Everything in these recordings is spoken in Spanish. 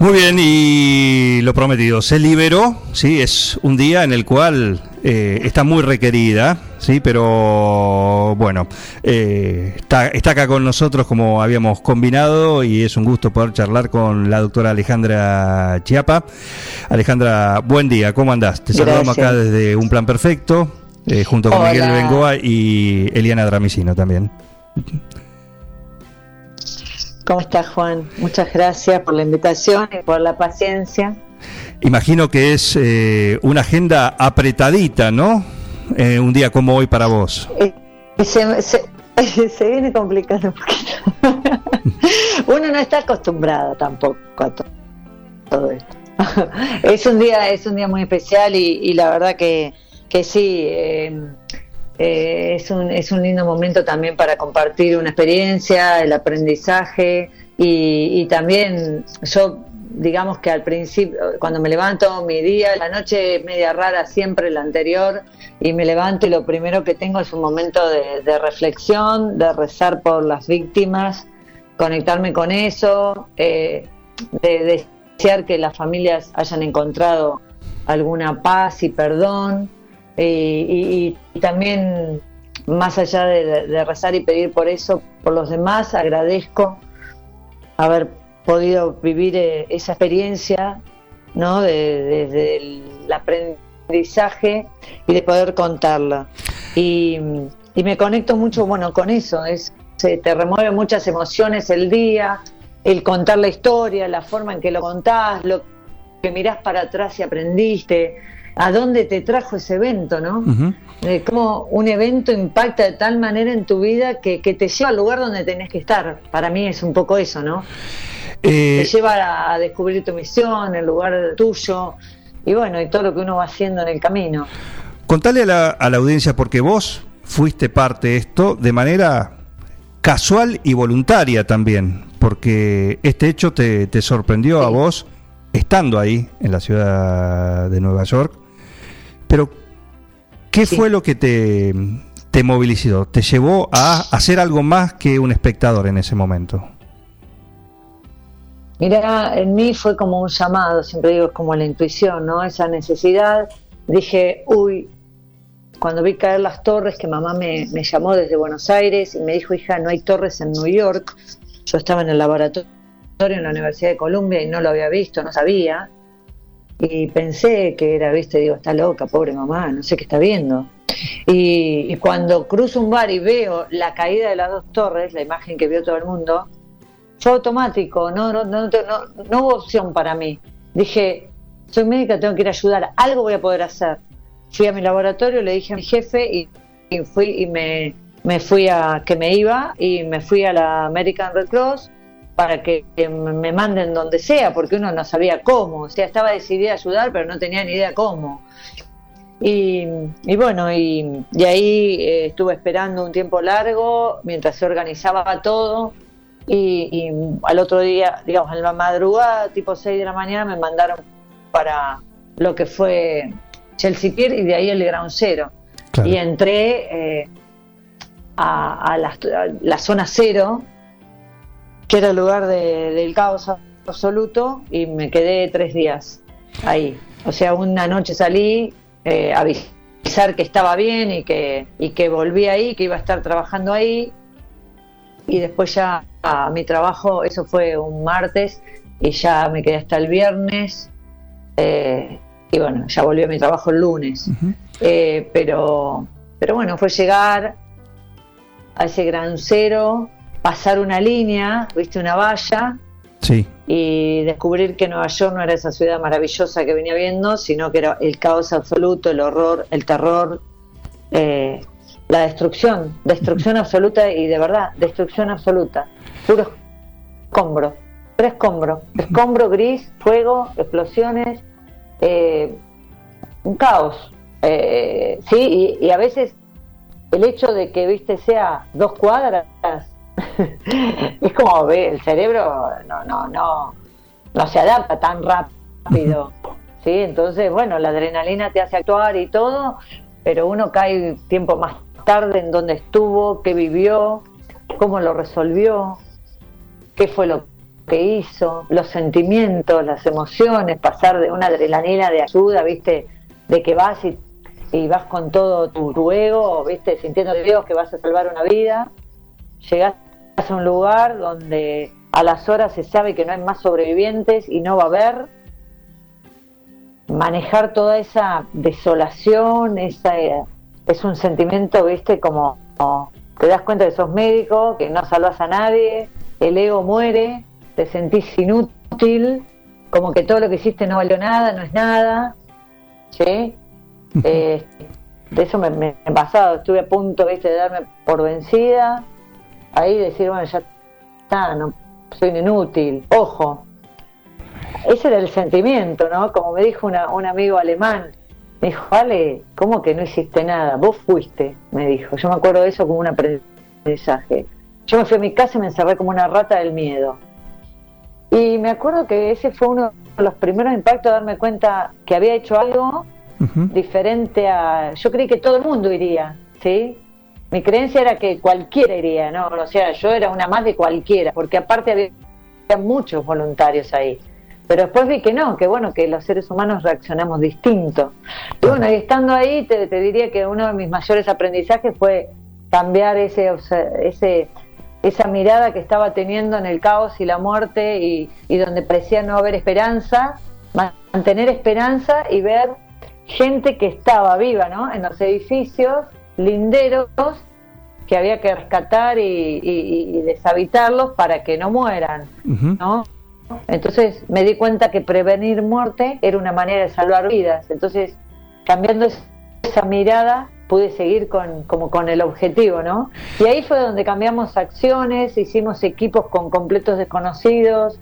Muy bien, y lo prometido, se liberó, sí, es un día en el cual eh, está muy requerida, sí, pero bueno, eh, está, está acá con nosotros como habíamos combinado y es un gusto poder charlar con la doctora Alejandra Chiapa. Alejandra, buen día, ¿cómo andás? Te saludamos acá desde Un Plan Perfecto, eh, junto con Hola. Miguel Bengoa y Eliana Dramicino también. ¿Cómo estás, Juan? Muchas gracias por la invitación y por la paciencia. Imagino que es eh, una agenda apretadita, ¿no? Eh, un día como hoy para vos. Eh, se, se- se viene complicando un poquito. Uno no está acostumbrado tampoco a to- todo esto. es un día, es un día muy especial y, y la verdad que, que sí. eh, eh, es, un, es un lindo momento también para compartir una experiencia, el aprendizaje y, también yo, digamos que al principio, cuando me levanto mi día, la noche media rara siempre la anterior y me levanto y lo primero que tengo es un momento de, de reflexión, de rezar por las víctimas, conectarme con eso, eh, de desear que las familias hayan encontrado alguna paz y perdón y, y- también más allá de, de rezar y pedir por eso, por los demás, agradezco haber podido vivir eh, esa experiencia, ¿no? De- Desde el aprendizaje y de poder contarla. Y, y me conecto mucho, bueno, con eso, es, se te remueve muchas emociones el día, el contar la historia, la forma en que lo contás, lo que mirás para atrás y aprendiste, a dónde te trajo ese evento, ¿no? De cómo un evento impacta de tal manera en tu vida que, que te lleva al lugar donde tenés que estar. Para mí es un poco eso, ¿no? Eh, Te lleva a, a descubrir tu misión, el lugar tuyo y bueno, y todo lo que uno va haciendo en el camino. Contale a la, a la audiencia, porque vos fuiste parte de esto de manera casual y voluntaria también, porque este hecho te, te sorprendió a vos estando ahí en la ciudad de Nueva York. Pero, ¿qué Sí. fue lo que te, te movilizó? ¿Te llevó a hacer algo más que un espectador en ese momento? Mira, en mí fue como un llamado, siempre digo, es como la intuición, ¿no? Esa necesidad. Dije, uy, cuando vi caer las torres, que mamá me, me llamó desde Buenos Aires y me dijo, hija, no hay torres en New York. Yo estaba en el laboratorio en la Universidad de Columbia y no lo había visto, no sabía. Y pensé que era, viste, digo, está loca, pobre mamá, no sé qué está viendo. Y, cuando cruzo un bar y veo la caída de las dos torres, la imagen que vio todo el mundo, fue automático, no, no, no, no, no hubo opción para mí. Dije, soy médica, tengo que ir a ayudar, algo voy a poder hacer. Fui a mi laboratorio, le dije a mi jefe y, y fui y me, me fui a que me iba y me fui a la American Red Cross para que, me manden donde sea, porque uno no sabía cómo, o sea, estaba decidida a ayudar, pero no tenía ni idea cómo. Y, y bueno, y, y ahí eh, estuve esperando un tiempo largo mientras se organizaba todo. Y, y al otro día, digamos, en la madrugada, tipo 6 de la mañana, me mandaron para lo que fue Chelsea Pier y de ahí el Ground Zero. Claro. Y entré eh, a, a la, a la zona cero, que era el lugar de- del caos absoluto, y me quedé tres días ahí. O sea, una noche salí eh, a avisar que estaba bien y que, y que volví ahí, que iba a estar trabajando ahí. Y después ya a mi trabajo, eso fue un martes, y ya me quedé hasta el viernes. eh, y bueno, ya volví a mi trabajo el lunes. Eh, pero, pero bueno, fue llegar a ese gran cero, pasar una línea, viste, una valla, Sí. y descubrir que Nueva York no era esa ciudad maravillosa que venía viendo, sino que era el caos absoluto, el horror, el terror, eh, la destrucción, destrucción absoluta y de verdad, destrucción absoluta, puro escombro, puro escombro, escombro gris, fuego, explosiones, eh, un caos. Eh, sí, y, a veces el hecho de que, viste, sea dos cuadras, es como ve, el cerebro no, no, no, no se adapta tan rápido. ¿sí? Entonces, bueno, la adrenalina te hace actuar y todo, pero uno cae tiempo más tarde en dónde estuvo, qué vivió, cómo lo resolvió, qué fue lo que hizo, los sentimientos, las emociones, pasar de una adrenalina de ayuda, viste, de que vas y, vas con todo tu, ego, viste, sintiendo Dios que vas a salvar una vida, llegas a un lugar donde a las horas se sabe que no hay más sobrevivientes y no va a haber, manejar toda esa desolación, esa, es un sentimiento, viste, como, como te das cuenta que sos médico, que no salvas a nadie, el ego muere, te sentís inútil, como que todo lo que hiciste no valió nada, no es nada. ¿sí? Eh, de eso me, me, he pasado, estuve a punto ¿viste? de darme por vencida, ahí decir, bueno, ya está, no, soy inútil, ojo. Ese era el sentimiento, ¿no? Como me dijo una, un amigo alemán, me dijo, vale, ¿cómo que no hiciste nada? Vos fuiste, me dijo. Yo me acuerdo de eso como un aprendizaje. Yo me fui a mi casa y me encerré como una rata del miedo. Y me acuerdo que ese fue uno de los primeros impactos de darme cuenta que había hecho algo diferente a... Yo creí que todo el mundo iría, ¿sí? Mi creencia era que cualquiera iría, ¿no? O sea, yo era una más de cualquiera, porque aparte había muchos voluntarios ahí. Pero después vi que no, que bueno, que los seres humanos reaccionamos distinto. Y bueno, y estando ahí, te, diría que uno de mis mayores aprendizajes fue cambiar ese, ese esa mirada que estaba teniendo en el caos y la muerte y, donde parecía no haber esperanza, mantener esperanza y ver gente que estaba viva, ¿no? En los edificios linderos que había que rescatar y, deshabitarlos para que no mueran, ¿no? Entonces me di cuenta que prevenir muerte era una manera de salvar vidas. Entonces, cambiando esa mirada, pude seguir con, como con el objetivo, ¿no? Y ahí fue donde cambiamos acciones, hicimos equipos con completos desconocidos,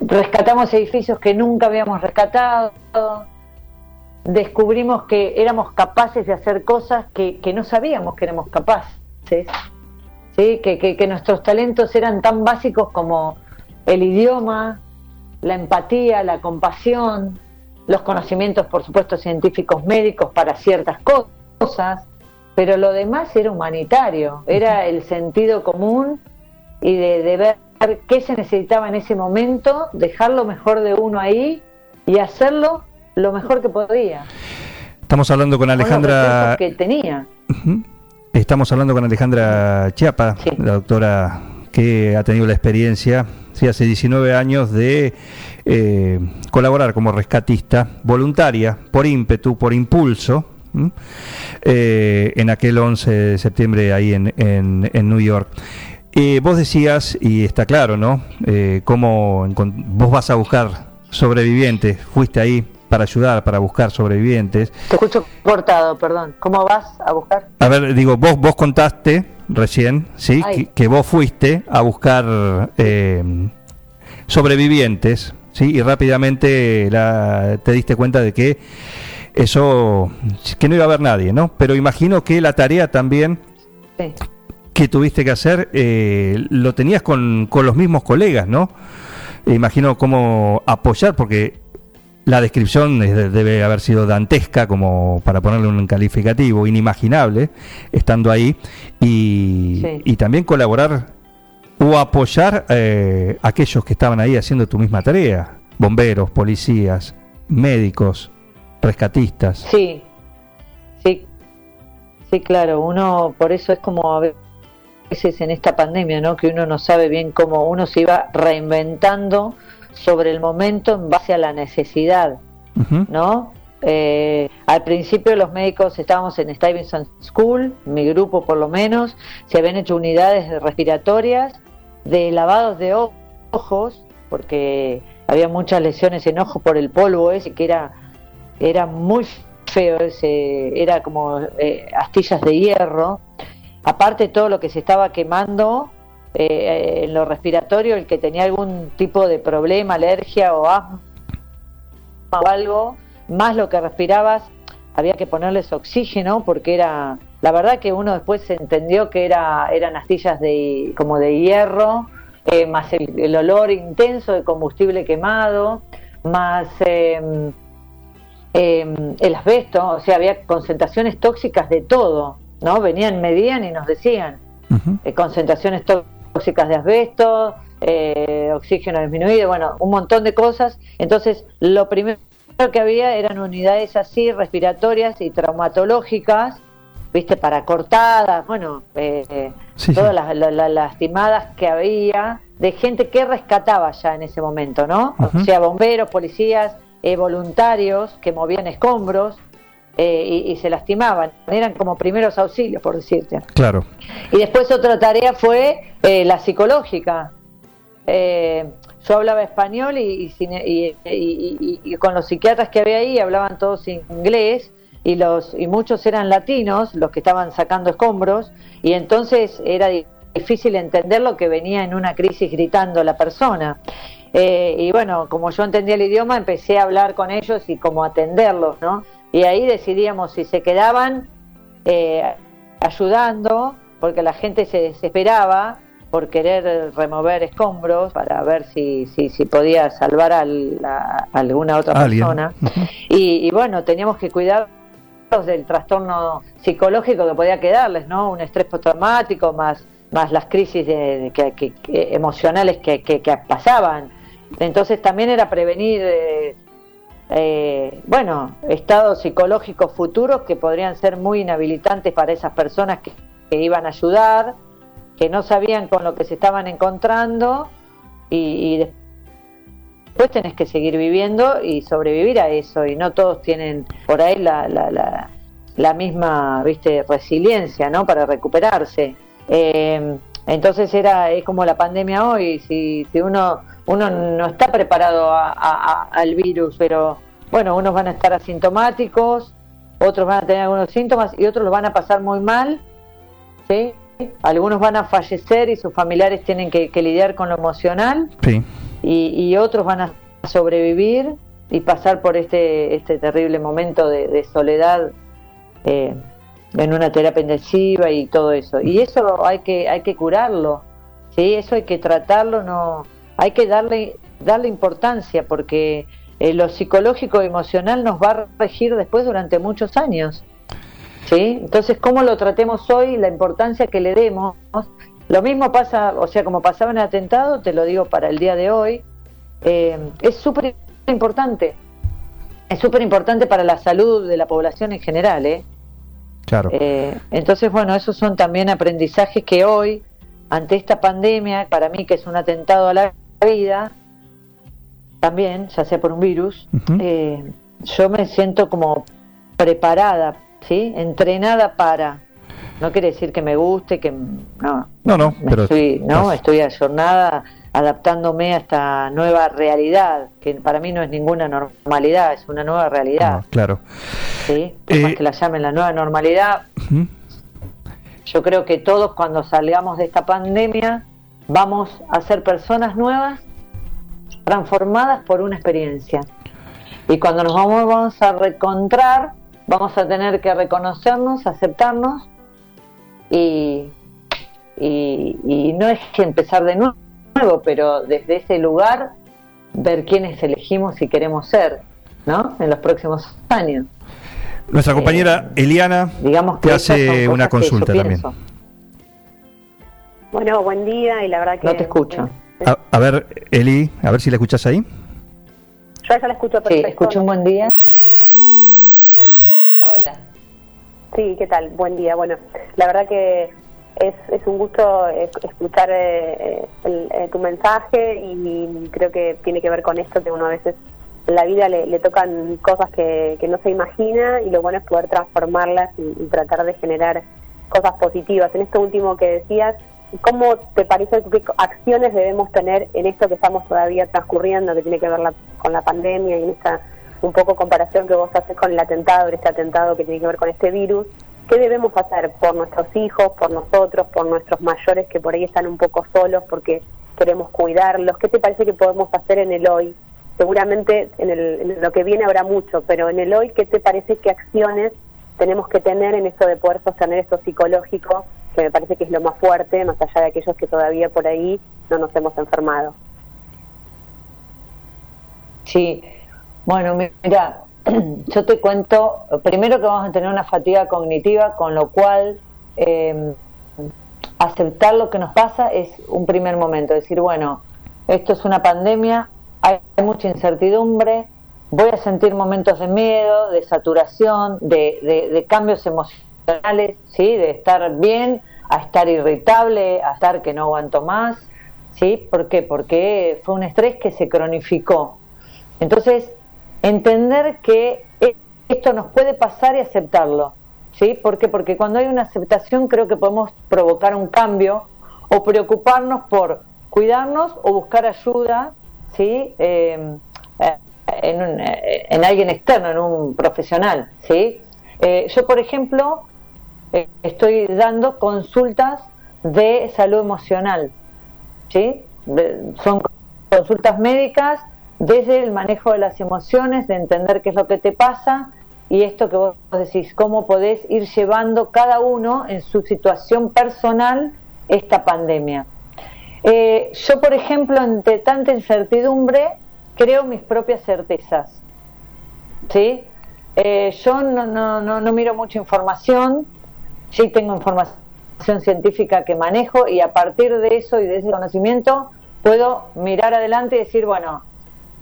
rescatamos edificios que nunca habíamos rescatado, descubrimos que éramos capaces de hacer cosas que, no sabíamos que éramos capaces, ¿sí? Que, que, que nuestros talentos eran tan básicos como el idioma, la empatía, la compasión, los conocimientos, por supuesto, científicos médicos para ciertas cosas cosas, pero lo demás era humanitario, era el sentido común y de, ver qué se necesitaba en ese momento, dejar lo mejor de uno ahí y hacerlo lo mejor que podía. Estamos hablando con Alejandra. que tenía. Estamos hablando con Alejandra Chiapa, la doctora que ha tenido la experiencia, sí, hace 19 años, de eh, colaborar como rescatista voluntaria, por ímpetu, por impulso, eh, en aquel 11 de septiembre ahí en, en, New York. Eh, vos decías, y está claro, ¿no? Eh, cómo vos vas a buscar sobrevivientes, fuiste ahí para ayudar, para buscar sobrevivientes. Te escucho cortado, perdón. ¿Cómo vas a buscar? A ver, digo, vos, vos contaste recién, ¿sí? Que, vos fuiste a buscar sobrevivientes, ¿sí? Y rápidamente la, te diste cuenta de que eso, que no iba a haber nadie, ¿no? Pero imagino que la tarea también que tuviste que hacer, eh, lo tenías con, con, los mismos colegas, ¿no? Imagino cómo apoyar, porque la descripción debe haber sido dantesca, como para ponerle un calificativo, inimaginable, estando ahí, y, y también colaborar o apoyar eh, a aquellos que estaban ahí haciendo tu misma tarea, bomberos, policías, médicos rescatistas. Sí, sí, sí, claro, uno, por eso es como a veces en esta pandemia, ¿no? Que uno no sabe bien cómo uno se iba reinventando sobre el momento en base a la necesidad, ¿no? Eh, al principio los médicos estábamos en Stevenson School, mi grupo por lo menos, se habían hecho unidades respiratorias, de lavados de ojos, porque había muchas lesiones en ojo por el polvo ese que era era muy feo, ese, era como eh, astillas de hierro. Aparte todo lo que se estaba quemando eh, en lo respiratorio, el que tenía algún tipo de problema, alergia o asma, o algo, más lo que respirabas, había que ponerles oxígeno porque era, la verdad que uno después entendió que era, eran astillas de, como de hierro, eh, más el, olor intenso de combustible quemado, más em, el asbesto, o sea, había concentraciones tóxicas de todo, ¿no? Venían, medían y nos decían eh, concentraciones tóxicas de asbesto, eh, oxígeno disminuido, bueno, un montón de cosas. Entonces, lo primero que había eran unidades así, respiratorias y traumatológicas, viste, para cortadas, bueno, eh, todas Las, lastimadas que había, de gente que rescataba ya en ese momento, ¿no? O sea, bomberos, policías, eh, voluntarios que movían escombros. Eh, y, se lastimaban, eran como primeros auxilios, por decirte. Claro. Y después otra tarea fue la psicológica, eh, yo hablaba español y, y, con los psiquiatras que había ahí hablaban todos inglés y los y muchos eran latinos los que estaban sacando escombros y entonces era difícil entender lo que venía en una crisis gritando la persona eh, y bueno como yo entendía el idioma empecé a hablar con ellos y como atenderlos no y ahí decidíamos si se quedaban eh, ayudando porque la gente se desesperaba por querer remover escombros para ver si, si, si podía salvar a, alguna otra persona. y, bueno, teníamos que cuidar del trastorno psicológico que podía quedarles, ¿no? Un estrés postraumático más más las crisis de, que, emocionales que, que, pasaban. Entonces también era prevenir, eh, eh, bueno, estados psicológicos futuros que podrían ser muy inhabilitantes para esas personas que, iban a ayudar que no sabían con lo que se estaban encontrando y, después tenés que seguir viviendo y sobrevivir a eso y no todos tienen por ahí la, la, la, misma viste resiliencia no para recuperarse. Eh, entonces era es como la pandemia hoy si, si uno uno no está preparado al virus pero bueno unos van a estar asintomáticos otros van a tener algunos síntomas y otros los van a pasar muy mal ¿sí? algunos van a fallecer y sus familiares tienen que, lidiar con lo emocional y, otros van a sobrevivir y pasar por este, este terrible momento de, soledad eh, en una terapia intensiva y todo eso. Y eso hay que, hay que curarlo, ¿sí? eso hay que tratarlo, no hay que darle, darle importancia porque eh, lo psicológico emocional nos va a regir después durante muchos años. ¿sí? Entonces, cómo lo tratemos hoy, la importancia que le demos. Lo mismo pasa, o sea, como pasaba en el atentado, te lo digo para el día de hoy, eh, es súper importante. Es súper importante para la salud de la población en general, ¿eh? Claro. Eh, entonces, bueno, esos son también aprendizajes que hoy, ante esta pandemia, para mí que es un atentado a la vida, también, ya sea por un virus, eh, yo me siento como preparada ¿sí? Entrenada para. No quiere decir que me guste, que no. No, no, pero estoy, no, estoy ayornada adaptándome a esta nueva realidad, que para mí no es ninguna normalidad, es una nueva realidad. claro. ¿Sí? Eh, que la llamen la nueva normalidad. Yo creo que todos cuando salgamos de esta pandemia vamos a ser personas nuevas transformadas por una experiencia. Y cuando nos vamos, vamos a recontrar vamos a tener que reconocernos, aceptarnos y, y, no es que empezar de nuevo, pero desde ese lugar ver quiénes elegimos y queremos ser, ¿no? En los próximos años. Nuestra compañera eh, Eliana digamos que te hace una consulta también. Bueno, buen día y la verdad que... No te escucho. A, ver, Eli, a ver si la escuchas ahí. Yo ya la escucho perfecto. Sí, escucho un buen día. Hola. Sí, ¿qué tal? Buen día. Bueno, la verdad que es, es un gusto escuchar eh, eh, tu mensaje y creo que tiene que ver con esto que uno a veces en la vida le, tocan cosas que, no se imagina y lo bueno es poder transformarlas y, tratar de generar cosas positivas. En esto último que decías, ¿cómo te parece qué acciones debemos tener en esto que estamos todavía transcurriendo, que tiene que ver con la pandemia y en esta un poco comparación que vos haces con el atentado, este atentado que tiene que ver con este virus, ¿qué debemos hacer por nuestros hijos, por nosotros, por nuestros mayores que por ahí están un poco solos porque queremos cuidarlos? ¿Qué te parece que podemos hacer en el hoy seguramente en, el, en lo que viene habrá mucho, pero en el hoy, ¿qué te parece qué acciones tenemos que tener en esto de poder sostener esto psicológico, que me parece que es lo más fuerte, más allá de aquellos que todavía por ahí no nos hemos enfermado? Sí, bueno, mira, yo te cuento, primero que vamos a tener una fatiga cognitiva, con lo cual eh, aceptar lo que nos pasa es un primer momento, decir, bueno, esto es una pandemia, hay mucha incertidumbre, voy a sentir momentos de miedo, de saturación, de, cambios emocionales, ¿sí? de estar bien a estar irritable, a estar que no aguanto más. ¿sí? ¿Por qué? Porque fue un estrés que se cronificó. Entonces, entender que esto nos puede pasar y aceptarlo. ¿sí? ¿Por qué? Porque cuando hay una aceptación creo que podemos provocar un cambio o preocuparnos por cuidarnos o buscar ayuda, ¿sí? Eh, en, eh, en alguien externo, en un profesional, ¿sí? Eh, yo, por ejemplo, eh, estoy dando consultas de salud emocional, ¿sí? son consultas médicas desde el manejo de las emociones, de entender qué es lo que te pasa y esto que vos decís, cómo podés ir llevando cada uno en su situación personal esta pandemia. yo, por ejemplo, ante tanta incertidumbre, creo mis propias certezas. ¿Sí? Eh, yo no, no, no, no miro mucha información, sí tengo información científica que manejo y a partir de eso y de ese conocimiento puedo mirar adelante y decir, bueno,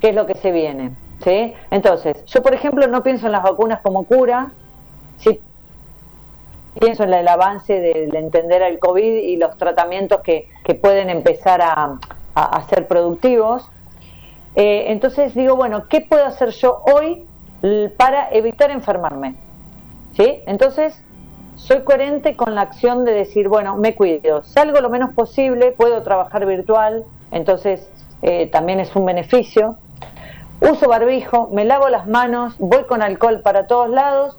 ¿qué es lo que se viene? ¿Sí? Entonces, yo por ejemplo no pienso en las vacunas como cura, sí pienso en el avance de, entender el COVID y los tratamientos que, que pueden empezar a, a ser productivos, eh, entonces digo, bueno, ¿qué puedo hacer yo hoy para evitar enfermarme? ¿Sí? Entonces, soy coherente con la acción de decir, bueno, me cuido, salgo lo menos posible, puedo trabajar virtual, entonces eh, también es un beneficio. Uso barbijo, me lavo las manos, voy con alcohol para todos lados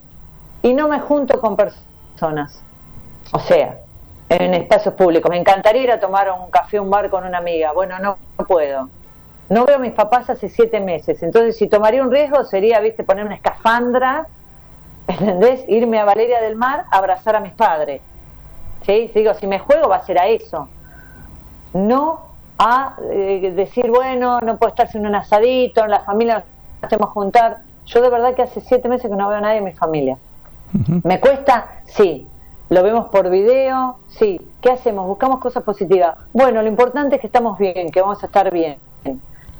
y no me junto con personas. O sea, en espacios públicos. Me encantaría ir a tomar un café, un bar con una amiga. Bueno, no puedo. No veo a mis papás hace siete meses, entonces si tomaría un riesgo sería, viste, poner una escafandra, ¿entendés? Irme a Valeria del Mar a abrazar a mis padres. ¿Sí? Digo, si me juego va a ser a eso. No a eh, decir, bueno, no puedo estar sin un asadito, en la familia nos hacemos juntar. Yo de verdad que hace siete meses que no veo a nadie en mi familia. ¿Me cuesta? Sí. ¿Lo vemos por video? Sí. ¿Qué hacemos? Buscamos cosas positivas. Bueno, lo importante es que estamos bien, que vamos a estar bien.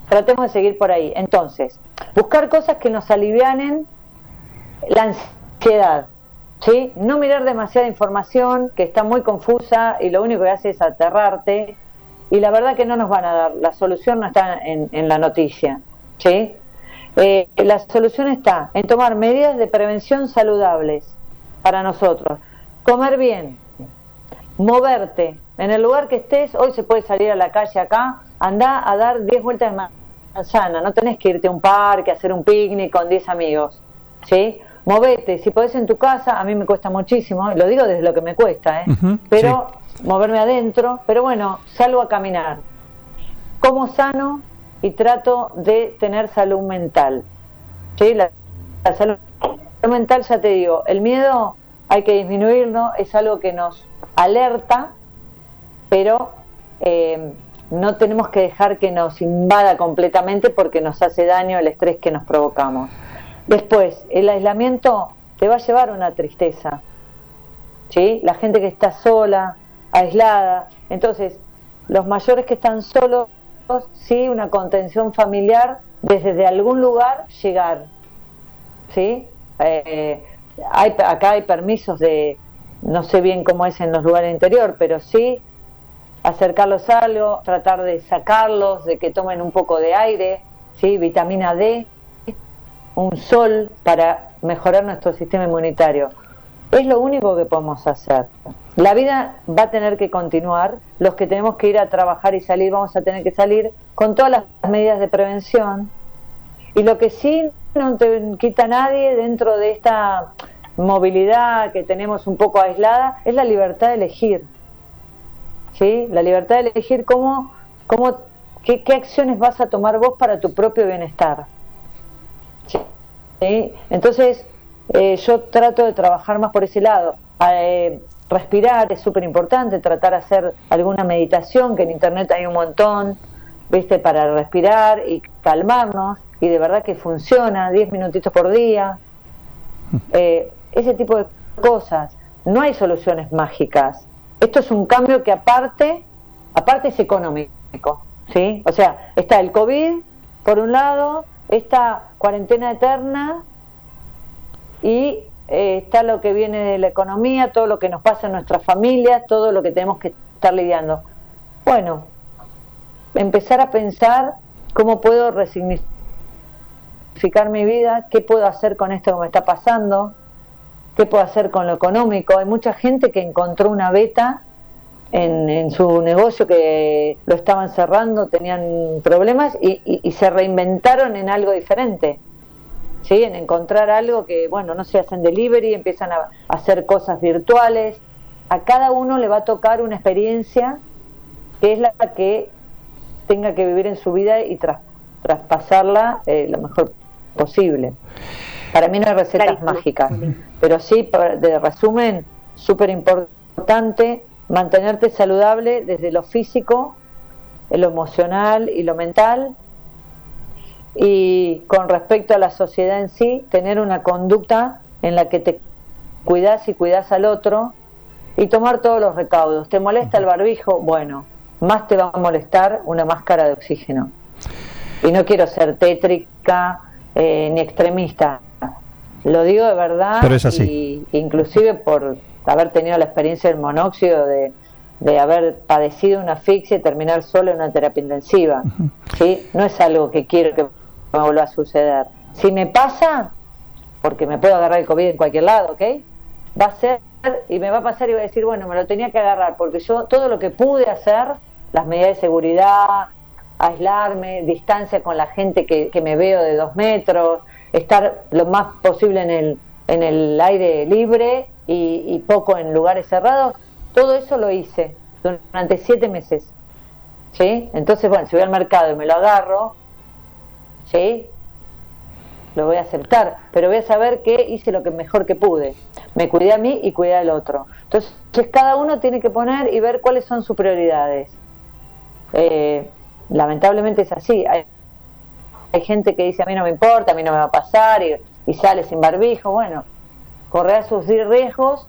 Tratemos de seguir por ahí. Entonces, buscar cosas que nos alivianen la ansiedad. ¿Sí? No mirar demasiada información que está muy confusa y lo único que hace es aterrarte. Y la verdad que no nos van a dar. La solución no está en, la noticia. ¿sí? Eh, la solución está en tomar medidas de prevención saludables para nosotros. Comer bien, moverte. En el lugar que estés, hoy se puede salir a la calle acá, anda a dar 10 vueltas de manzana, no tenés que irte a un parque, a hacer un picnic con 10 amigos, ¿sí? Movete, si podés en tu casa, a mí me cuesta muchísimo, lo digo desde lo que me cuesta, ¿eh? pero moverme adentro, pero bueno, salgo a caminar. Como sano y trato de tener salud mental. ¿sí? La, la salud mental, ya te digo, el miedo hay que disminuirlo, es algo que nos alerta, pero eh, no tenemos que dejar que nos invada completamente porque nos hace daño el estrés que nos provocamos. Después, el aislamiento te va a llevar una tristeza. ¿sí? La gente que está sola, aislada. Entonces, los mayores que están solos, sí, una contención familiar desde de algún lugar llegar. ¿sí? Eh, hay, acá hay permisos de, no sé bien cómo es en los lugares interior, pero sí acercarlos a algo, tratar de sacarlos, de que tomen un poco de aire, ¿sí? vitamina D, un sol para mejorar nuestro sistema inmunitario. Es lo único que podemos hacer. La vida va a tener que continuar, los que tenemos que ir a trabajar y salir vamos a tener que salir con todas las medidas de prevención. Y lo que sí no te quita nadie dentro de esta movilidad que tenemos un poco aislada es la libertad de elegir. ¿sí? La libertad de elegir cómo, cómo ¿qué, qué acciones vas a tomar vos para tu propio bienestar? ¿Sí? Entonces, eh, yo trato de trabajar más por ese lado. Eh, respirar es súper importante, tratar de hacer alguna meditación, que en internet hay un montón, ¿viste? Para respirar y calmarnos, y de verdad que funciona, 10 minutitos por día. Eh, ese tipo de cosas. No hay soluciones mágicas. Esto es un cambio que aparte, aparte es económico, ¿sí? O sea, está el COVID, por un lado, esta cuarentena eterna y eh, está lo que viene de la economía, todo lo que nos pasa en nuestra familia, todo lo que tenemos que estar lidiando. Bueno, empezar a pensar cómo puedo resignificar mi vida, qué puedo hacer con esto que me está pasando, qué puedo hacer con lo económico. Hay mucha gente que encontró una beta en, su negocio que lo estaban cerrando, tenían problemas y se reinventaron en algo diferente. ¿sí? en encontrar algo que, bueno, no se hacen delivery, empiezan a, hacer cosas virtuales. A cada uno le va a tocar una experiencia que es la que tenga que vivir en su vida y traspasarla eh, lo mejor posible. Para mí no hay recetas mágicas, pero sí, de resumen, súper importante mantenerte saludable desde lo físico, lo emocional y lo mental, y con respecto a la sociedad en sí, tener una conducta en la que te cuidas y cuidas al otro y tomar todos los recaudos. ¿Te molesta el barbijo? Bueno, más te va a molestar una máscara de oxígeno. Y no quiero ser tétrica eh, ni extremista. Lo digo de verdad. Pero es así. Y, inclusive por haber tenido la experiencia del monóxido, de, de haber padecido una asfixia y terminar solo en una terapia intensiva. ¿sí? No es algo que quiero que me vuelva a suceder. Si me pasa, porque me puedo agarrar el COVID en cualquier lado, ¿ok? Va a ser y me va a pasar y voy a decir, bueno, me lo tenía que agarrar, porque yo todo lo que pude hacer, las medidas de seguridad, aislarme, distancia con la gente que, me veo de dos metros, estar lo más posible en el, en el aire libre y, y poco en lugares cerrados, todo eso lo hice durante siete meses. ¿Sí? Entonces, bueno, si voy al mercado y me lo agarro, ¿sí? Lo voy a aceptar, pero voy a saber que hice lo que mejor que pude. Me cuidé a mí y cuidé al otro. Entonces, cada uno tiene que poner y ver cuáles son sus prioridades. Eh, lamentablemente es así. Hay, gente que dice a mí no me importa, a mí no me va a pasar y, y sale sin barbijo. Bueno, correr sus riesgos.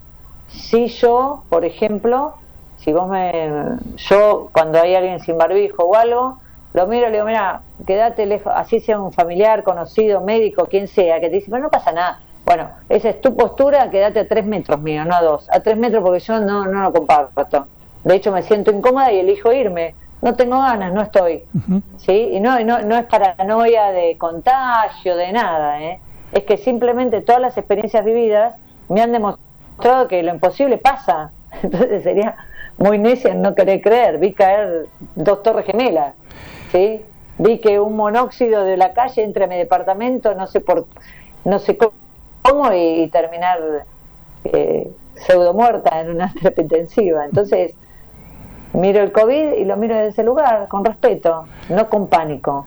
Si yo, por ejemplo, si vos me. Yo, cuando hay alguien sin barbijo o algo, lo miro y le digo, mira, quédate lejos, así sea un familiar, conocido, médico, quien sea, que te dice, pero no pasa nada. Bueno, esa es tu postura, quédate a tres metros mío, no a dos. A tres metros porque yo no, no lo comparto. De hecho, me siento incómoda y elijo irme. No tengo ganas, no estoy. ¿Sí? Y no, no, no es paranoia de contagio, de nada. ¿eh? Es que simplemente todas las experiencias vividas me han demostrado que lo imposible pasa. Entonces sería muy necia no querer creer. Vi caer dos torres gemelas. ¿sí? Vi que un monóxido de la calle entre mi departamento, no sé por, no sé cómo, y, terminar eh, pseudo muerta en una terapia intensiva. Entonces, miro el COVID y lo miro desde ese lugar, con respeto, no con pánico.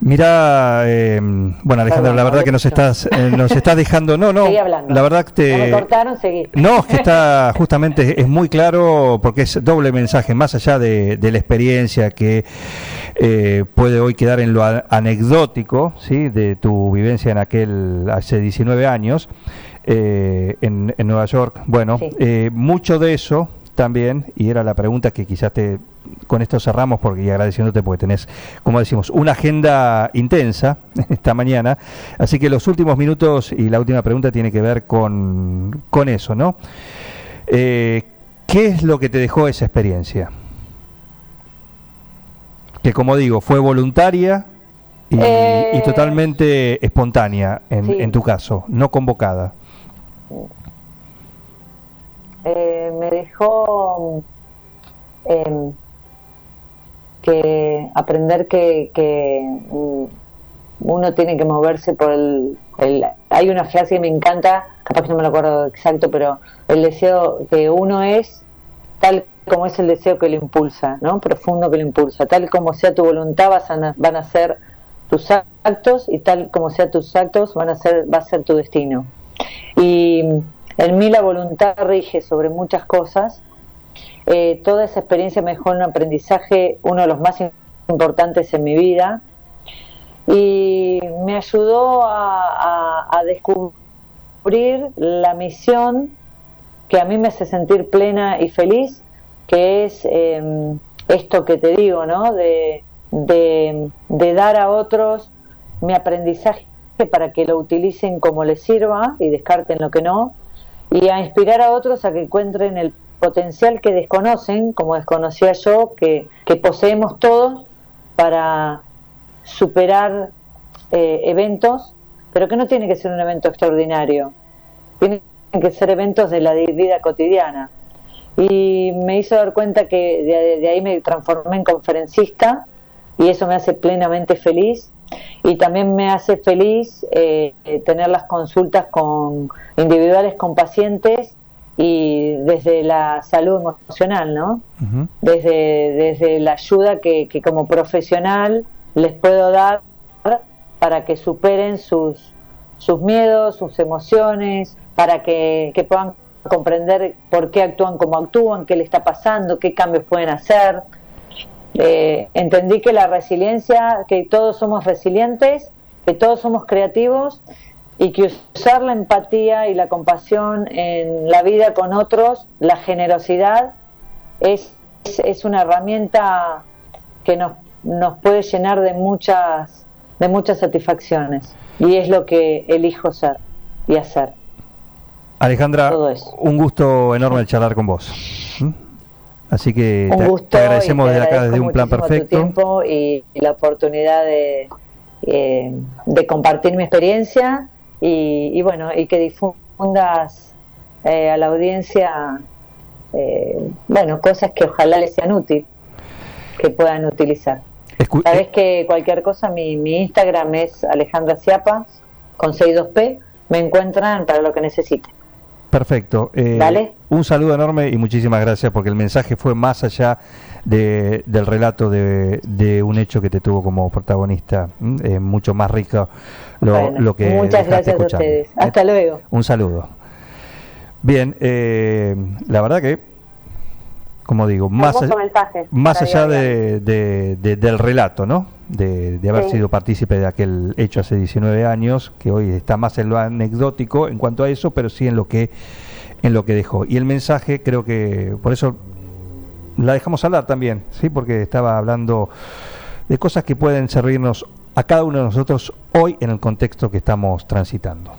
Mira, eh, bueno Alejandra, la verdad que nos estás, eh, nos estás dejando, no, no, la verdad que te... me cortaron, seguí. No, es que está justamente, es muy claro porque es doble mensaje, más allá de, la experiencia que eh, puede hoy quedar en lo anecdótico, ¿sí? De tu vivencia en aquel, hace 19 años, en, en, Nueva York. Bueno, mucho de eso también, y era la pregunta que quizás te con esto cerramos porque y agradeciéndote porque tenés, como decimos, una agenda intensa esta mañana. Así que los últimos minutos y la última pregunta tiene que ver con, con eso, ¿no? Eh, ¿Qué es lo que te dejó esa experiencia? Que como digo, fue voluntaria y, eh, totalmente espontánea en, en, tu caso, no convocada. Me dejó em, que aprender que, mm, uno tiene que moverse por el, Hay una frase que me encanta, capaz que no me lo acuerdo exacto, pero el deseo que uno es tal como es el deseo que lo impulsa, ¿no? Profundo que lo impulsa. Tal como sea tu voluntad van a ser tus actos y tal como sea tus actos van a ser, va a ser tu destino. Y en mí la voluntad rige sobre muchas cosas. Eh, toda esa experiencia me dejó un aprendizaje, uno de los más importantes en mi vida, y me ayudó a, descubrir la misión que a mí me hace sentir plena y feliz, que es em, esto que te digo, ¿no? De, de, dar a otros mi aprendizaje para que lo utilicen como les sirva y descarten lo que no, y a inspirar a otros a que encuentren el potencial que desconocen, como desconocía yo, que, que poseemos todos para superar eh, eventos, pero que no tiene que ser un evento extraordinario, tienen que ser eventos de la vida cotidiana. Y me hizo dar cuenta que de ahí me transformé en conferencista y eso me hace plenamente feliz y también me hace feliz eh, tener las consultas con individuales con y desde la salud emocional, ¿no? desde, desde la ayuda que, que, como profesional les puedo dar para que superen sus, sus miedos, sus emociones, para que, que puedan comprender por qué actúan como actúan, qué le está pasando, qué cambios pueden hacer. Eh, entendí que la resiliencia, que todos somos resilientes, que todos somos creativos y que usar la empatía y la compasión en la vida con otros, la generosidad, es, es, una herramienta que nos, nos puede llenar de muchas, de muchas satisfacciones. Y es lo que elijo ser y hacer. Alejandra, un gusto enorme charlar con vos. Así que te, agradecemos desde acá, desde un plan perfecto. Tu tiempo y, la oportunidad de, eh, de compartir mi experiencia y, bueno, y que difundas eh, a la audiencia, eh, bueno, cosas que ojalá les sean útiles, que puedan utilizar. Sabes que cualquier cosa, mi, mi Instagram es Alejandra Ciapas con 62P, me encuentran para lo que necesiten. Perfecto. Eh, un saludo enorme y muchísimas gracias porque el mensaje fue más allá de, del relato de, de, un hecho que te tuvo como protagonista, eh, mucho más rico lo, lo que... Muchas gracias a ustedes. Hasta luego. Un saludo. Bien, eh, la verdad que, como digo, más, más allá de, del relato, ¿no? De, haber sido partícipe de aquel hecho hace 19 años, que hoy está más en lo anecdótico en cuanto a eso, pero sí en lo que en lo que dejó. Y el mensaje creo que por eso la dejamos hablar también, sí, porque estaba hablando de cosas que pueden servirnos a cada uno de nosotros hoy en el contexto que estamos transitando.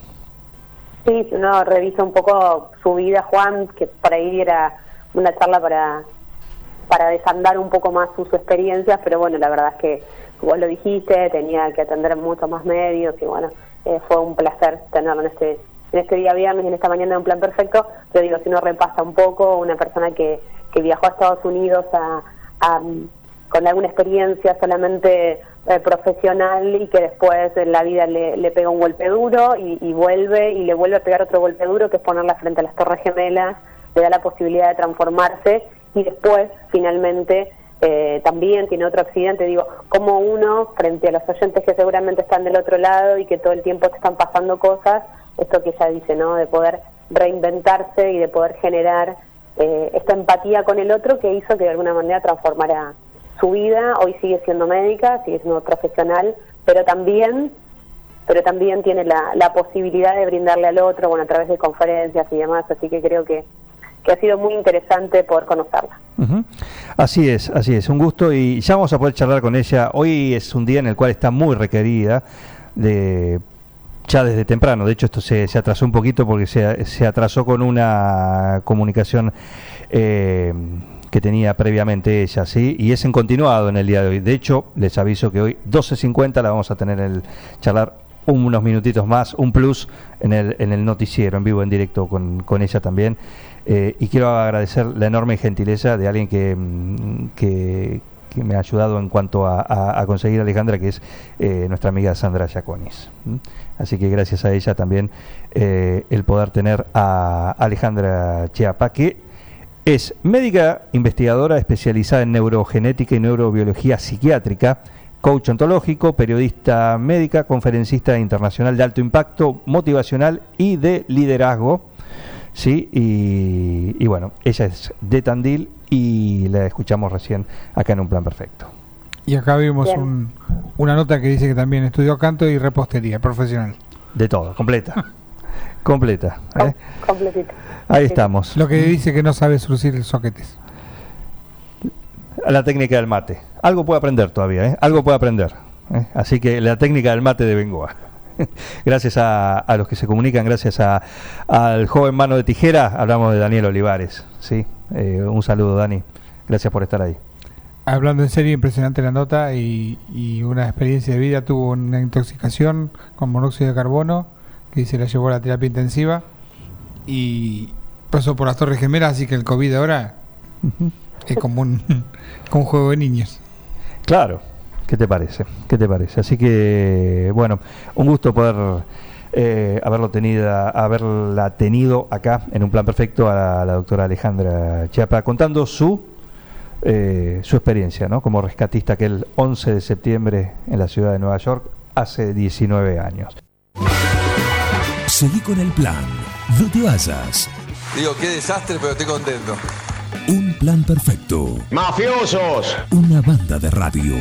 Sí, uno revisa un poco su vida, Juan, que por ahí era una charla para para desandar un poco más sus experiencias, pero bueno, la verdad es que vos lo dijiste, tenía que atender muchos más medios y bueno, eh, fue un placer tenerlo en este en este día viernes, en esta mañana de un plan perfecto, pero digo, si uno repasa un poco, una persona que, que viajó a Estados Unidos a, con alguna experiencia solamente eh, profesional y que después en la vida le, le pega un golpe duro y, y, vuelve y le vuelve a pegar otro golpe duro que es ponerla frente a las torres gemelas, le da la posibilidad de transformarse y después finalmente eh, también tiene otro accidente, digo, como uno, frente a los oyentes que seguramente están del otro lado y que todo el tiempo te están pasando cosas, esto que ella dice, ¿no? De poder reinventarse y de poder generar eh, esta empatía con el otro que hizo que de alguna manera transformara su vida, hoy sigue siendo médica, sigue siendo profesional, pero también pero también tiene la, la posibilidad de brindarle al otro, bueno, a través de conferencias y demás, así que creo que que ha sido muy interesante poder conocerla. Así es, así es, un gusto y ya vamos a poder charlar con ella. Hoy es un día en el cual está muy requerida de ya desde temprano. De hecho, esto se, se atrasó un poquito porque se, se atrasó con una comunicación eh, que tenía previamente ella, ¿sí? Y es en continuado en el día de hoy. De hecho, les aviso que hoy 12.50 la vamos a tener el charlar unos minutitos más, un plus en el, en el noticiero, en vivo, en directo con, con ella también. Eh, y quiero agradecer la enorme gentileza de alguien que, mm, me ha ayudado en cuanto a, conseguir a Alejandra, que es eh, nuestra amiga Sandra Yaconis. Así que gracias a ella también eh, el poder tener a Alejandra Chiapa, que Es médica investigadora especializada en neurogenética y neurobiología psiquiátrica, coach ontológico, periodista médica, conferencista internacional de alto impacto, motivacional y de liderazgo. Sí, y, y bueno, ella es de Tandil y la escuchamos recién acá en Un Plan Perfecto. Y acá vimos un- una nota que dice que también estudió canto y repostería profesional. De todo, completa. completa. ¿eh? Com- completito. Ahí estamos. Lo que dice que no sabe surcir soquetes. La técnica del mate. Algo puede aprender todavía, ¿eh? Algo puede aprender. ¿eh? Así que la técnica del mate de Bengoa. gracias a, a los que se comunican, gracias a, al joven mano de tijera, hablamos de Daniel Olivares. ¿sí? Eh, un saludo, Dani. Gracias por estar ahí. Hablando en serio, impresionante la nota y, y una experiencia de vida. Tuvo una intoxicación con monóxido de carbono que se la llevó a la terapia intensiva y pasó por las Torres Gemelas, así que el COVID ahora es como un, como un juego de niños. Claro, ¿qué te parece? ¿Qué te parece? Así que, bueno, un gusto poder eh, haberlo tenido, haberla tenido acá en un plan perfecto a la, doctora Alejandra Chiapa contando su eh, su experiencia, ¿no? Como rescatista aquel 11 de septiembre en la ciudad de Nueva York hace 19 años. Seguí con el plan. No te vayas. Digo, qué desastre, pero estoy contento. Un plan perfecto. Mafiosos. Una banda de radio.